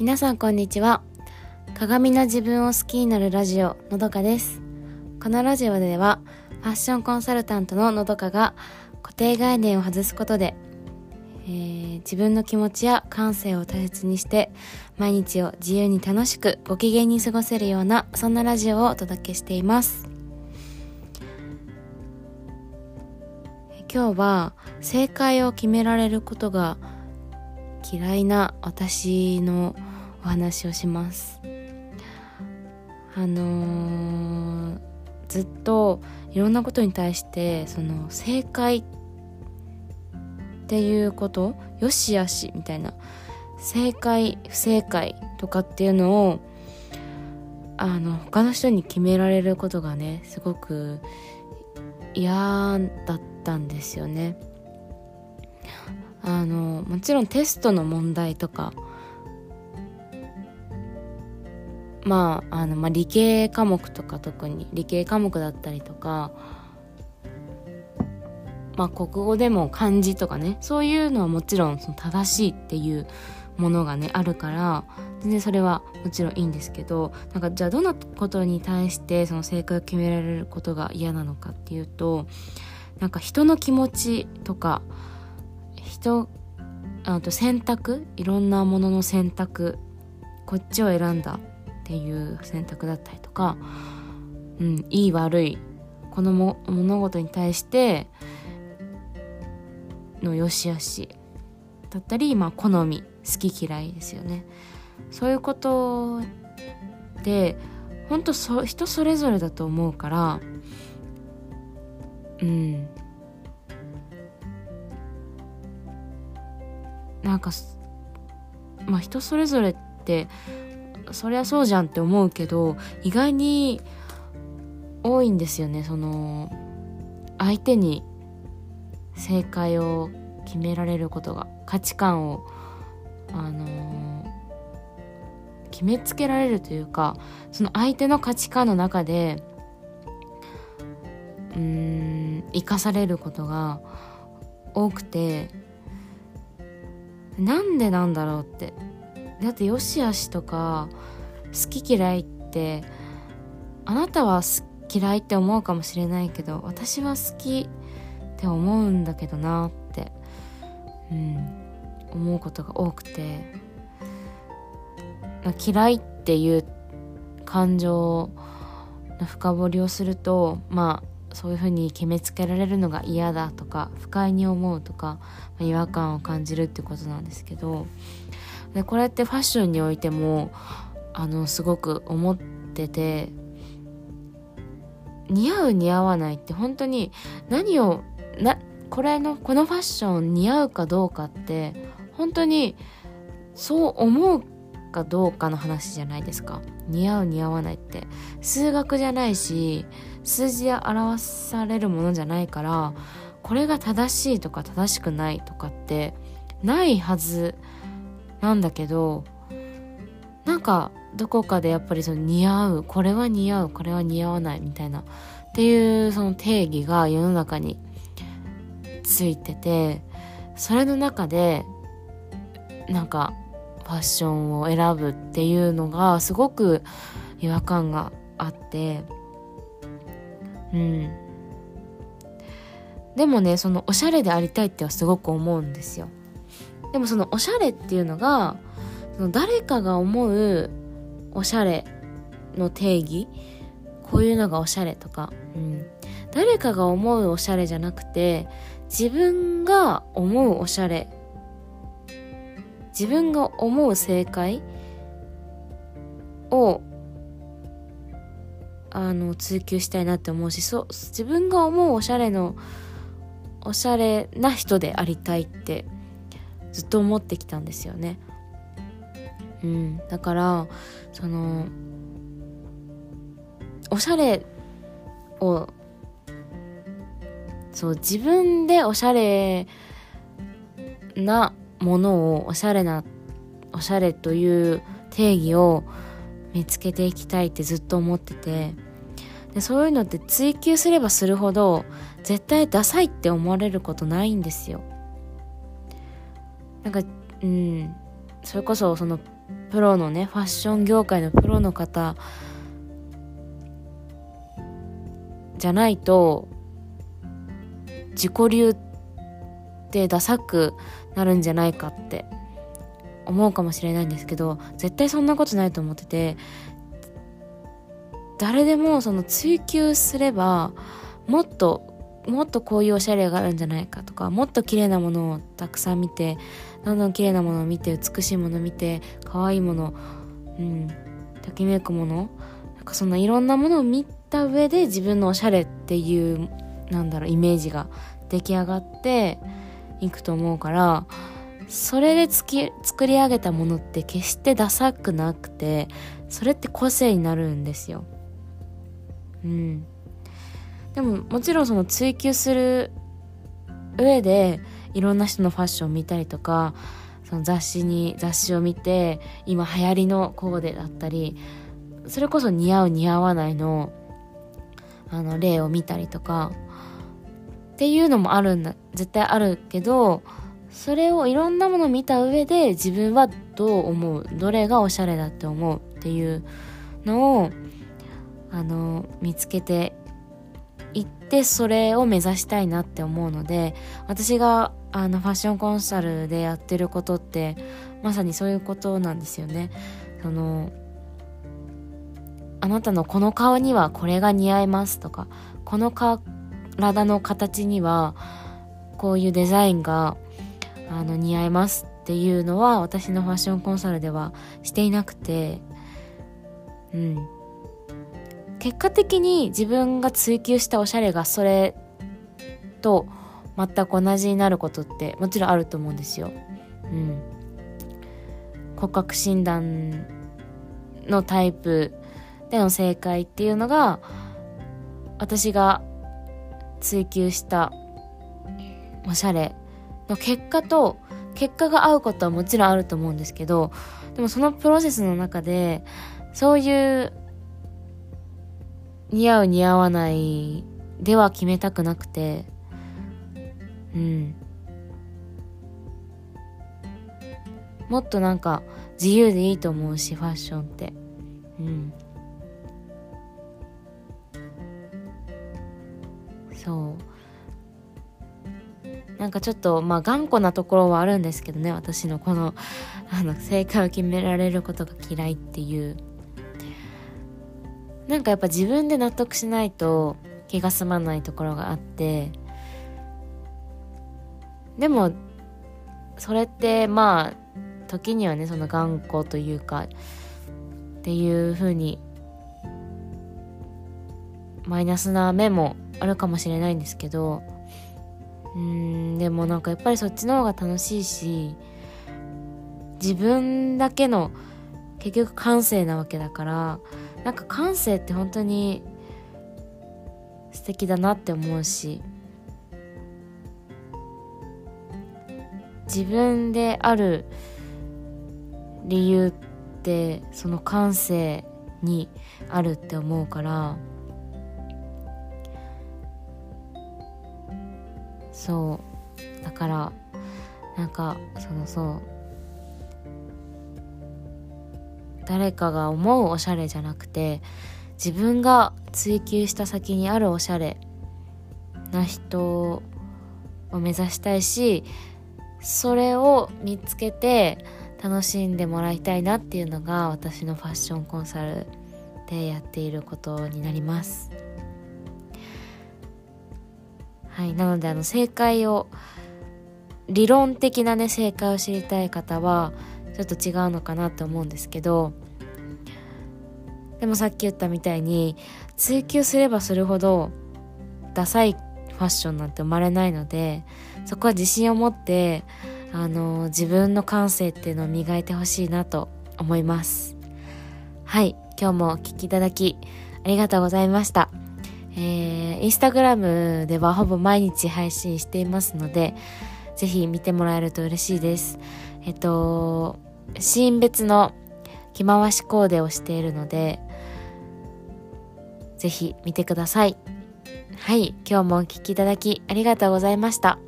皆さんこんにちは。鏡の自分を好きになるラジオのどかです。このラジオではファッションコンサルタントののどかが固定概念を外すことで、えー、自分の気持ちや感性を大切にして毎日を自由に楽しくご機嫌に過ごせるようなそんなラジオをお届けしています。今日は正解を決められることが嫌いな私のお話をします。あのー、ずっといろんなことに対してその正解っていうことよしあしみたいな正解不正解とかっていうのをあの他の人に決められることがねすごく嫌だったんですよね。あのもちろんテストの問題とかまああの、まあ、理系科目とか特に理系科目だったりとかまあ国語でも漢字とかねそういうのはもちろんその正しいっていうものがねあるから全然それはもちろんいいんですけどなんかじゃあどんなことに対してその正解を決められることが嫌なのかっていうとなんか人の気持ちとか人あと選択いろんなものの選択こっちを選んだっていう選択だったりとか、うん、いい悪いこのも物事に対しての良し悪しだったり、まあ、好み好き嫌いですよね。そういうことで本当そ人それぞれだと思うからうん。なんかまあ人それぞれってそりゃそうじゃんって思うけど意外に多いんですよね。その相手に正解を決められることが価値観をあの、決めつけられるというかその相手の価値観の中でうーん生かされることが多くてなんでなんだろうってだってよしあしとか好き嫌いってあなたは嫌いって思うかもしれないけど私は好きって思うんだけどなってうん思うことが多くて。ま嫌いっていう感情の深掘りをするとまあそういうふうに決めつけられるのが嫌だとか不快に思うとか、まあ、違和感を感じるってことなんですけどでこれってファッションにおいてもあのすごく思ってて似合う似合わないって本当に何をなこれのこのファッション似合うかどうかって本当にそう思うかどうかの話じゃないですか。似合う似合わないって。数学じゃないし数字で表されるものじゃないからこれが正しいとか正しくないとかってないはずなんだけどなんかどこかでやっぱりその似合うこれは似合うこれは似合わないみたいなっていうその定義が世の中についててそれの中でなんかファッションを選ぶっていうのがすごく違和感があってうん。でもねそのおしゃれでありたいってはすごく思うんですよ。でもそのおしゃれっていうのがその誰かが思うおしゃれの定義こういうのがおしゃれとか、うん、誰かが思うおしゃれじゃなくて自分が思うおしゃれ自分が思う正解をあの追求したいなって思うしそう自分が思うおしゃれのおしゃれな人でありたいってずっと思ってきたんですよね。うん、だからそのおしゃれをそう自分でおしゃれなものをおしゃれなおしゃれという定義を見つけていきたいってずっと思っててでそういうのって追求すればするほど絶対ダサいって思われることないんですよなんかうん。それこそそのプロのねファッション業界のプロの方じゃないと自己流ってダサくなるんじゃないかって思うかもしれないんですけど絶対そんなことないと思ってて誰でもその追求すればもっともっとこういうおしゃれがあるんじゃないかとかもっと綺麗なものをたくさん見てどんどん綺麗なものを見て美しいものを見て可愛いものうんときめくものなんかそんないろんなものを見た上で自分のおしゃれっていうなんだろうイメージが出来上がっていくと思うからそれでつき作り上げたものって決してダサくなくてそれって個性になるんですよ。うん。でももちろんその追求する上でいろんな人のファッションを見たりとかその雑誌に雑誌を見て今流行りのコーデだったりそれこそ似合う似合わないのあの例を見たりとかっていうのもあるんだ絶対あるけどそれをいろんなものを見た上で自分はどう思うどれがおしゃれだって思うっていうのをあの見つけていってそれを目指したいなって思うので私があのファッションコンサルでやってることってまさにそういうことなんですよね。そのあなたのこの顔にはこれが似合いますとかこの体の形にはこういうデザインがあの似合いますっていうのは私のファッションコンサルではしていなくてうん結果的に自分が追求したおしゃれがそれと全く同じになることってもちろんあると思うんですよ。うん、骨格診断のタイプでの正解っていうのが私が追求したおしゃれの結果と結果が合うことはもちろんあると思うんですけどでもそのプロセスの中でそういう似合う似合わないでは決めたくなくてうん。もっとなんか自由でいいと思うしファッションって。うん。そう。なんかちょっとまあ頑固なところはあるんですけどね私のこのあの正解を決められることが嫌いっていう。なんかやっぱ自分で納得しないと気が済まないところがあってでもそれってまあ時にはねその頑固というかっていう風にマイナスな面もあるかもしれないんですけどうんでもなんかやっぱりそっちの方が楽しいし自分だけの結局感性なわけだからなんか感性って本当に素敵だなって思うし自分である理由ってその感性にあるって思うからそう。だからなんかそのそう。誰かが思うおしゃれじゃなくて自分が追求した先にあるおしゃれな人を目指したいしそれを見つけて楽しんでもらいたいなっていうのが私のファッションコンサルでやっていることになります。はいなのであの正解を理論的なね正解を知りたい方はちょっと違うのかなと思うんですけどでもさっき言ったみたいに追求すればするほどダサいファッションなんて生まれないのでそこは自信を持ってあの自分の感性っていうのを磨いてほしいなと思います。はい今日もお聴きいただきありがとうございました。えー、インスタグラムではほぼ毎日配信していますのでぜひ見てもらえると嬉しいです。えっとシーン別の着回しコーデをしているのでぜひ見てください。はい、今日もお聴きいただきありがとうございました。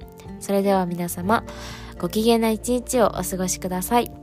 それでは皆様、ご機嫌な一日をお過ごしください。